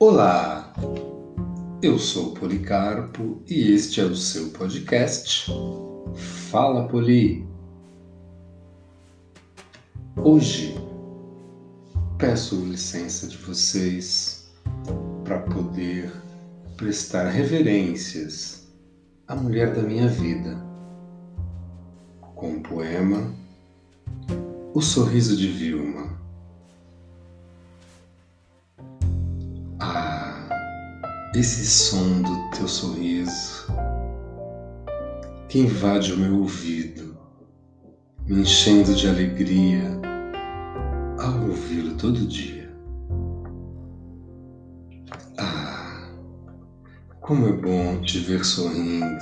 Olá, eu sou Policarpo e este é o seu podcast Fala Poli. Hoje peço licença de vocês para poder prestar reverências à mulher da minha vida com o poema O Sorriso de Vilma. Esse som do teu sorriso que invade o meu ouvido, me enchendo de alegria ao ouvi-lo todo dia. Ah, como é bom te ver sorrindo,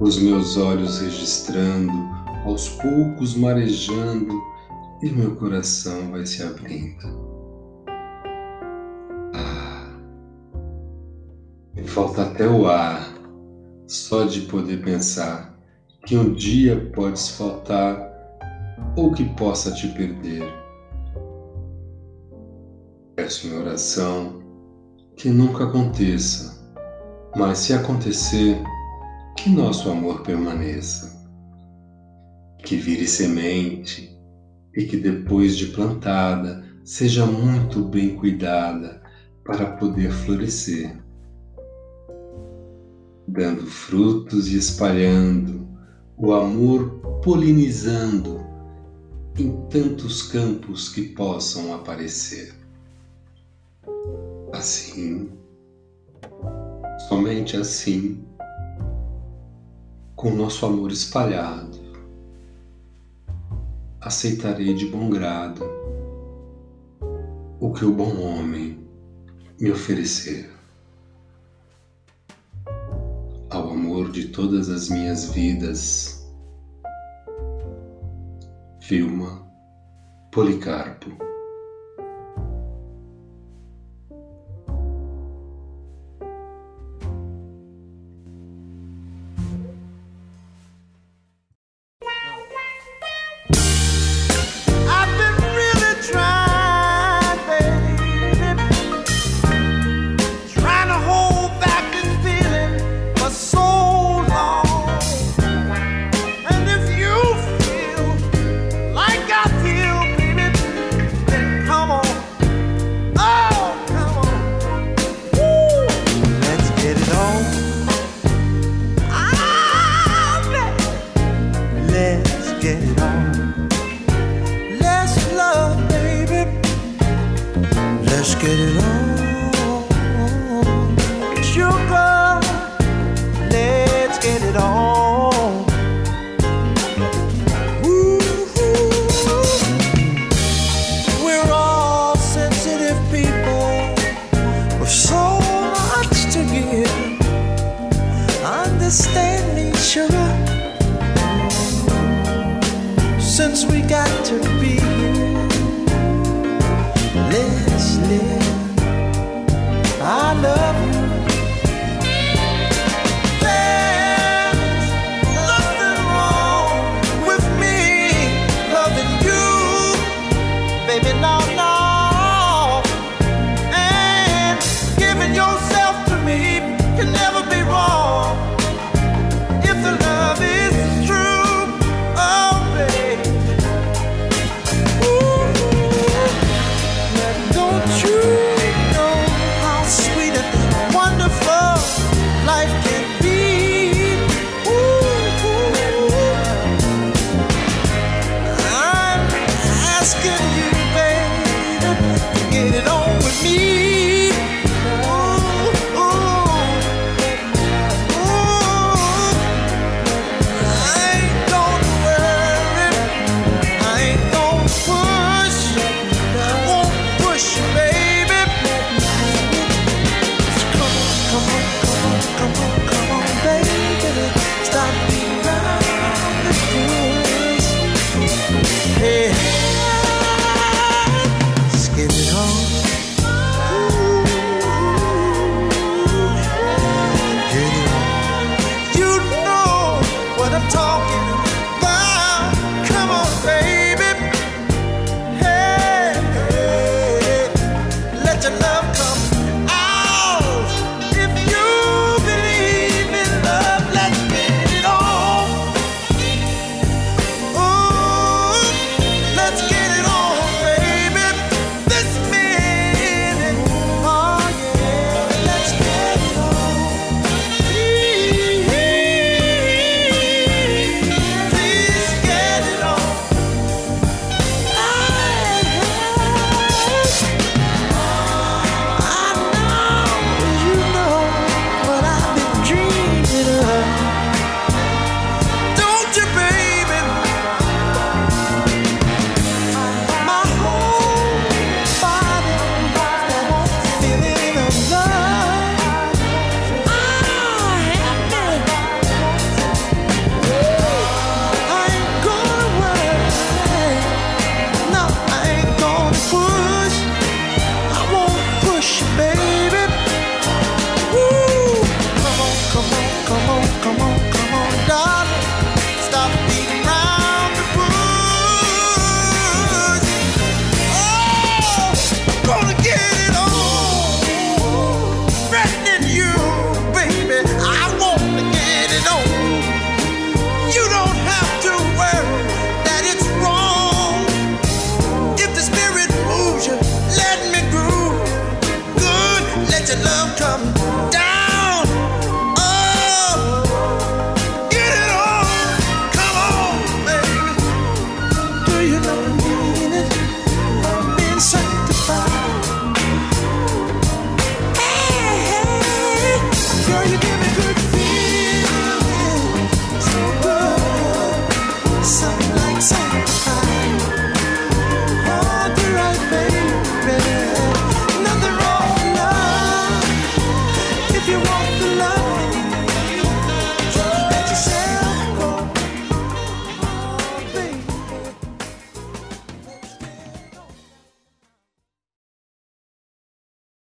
os meus olhos registrando, aos poucos marejando, e meu coração vai se abrindo. Falta até o ar, só de poder pensar que um dia podes faltar ou que possa te perder. Peço em oração que nunca aconteça, mas se acontecer, que nosso amor permaneça, que vire semente e que depois de plantada seja muito bem cuidada para poder florescer dando frutos e espalhando, o amor polinizando em tantos campos que possam aparecer. Assim, somente assim, com nosso amor espalhado, aceitarei de bom grado o que o bom homem me oferecer. Amor de todas as minhas vidas. Vilma Policarpo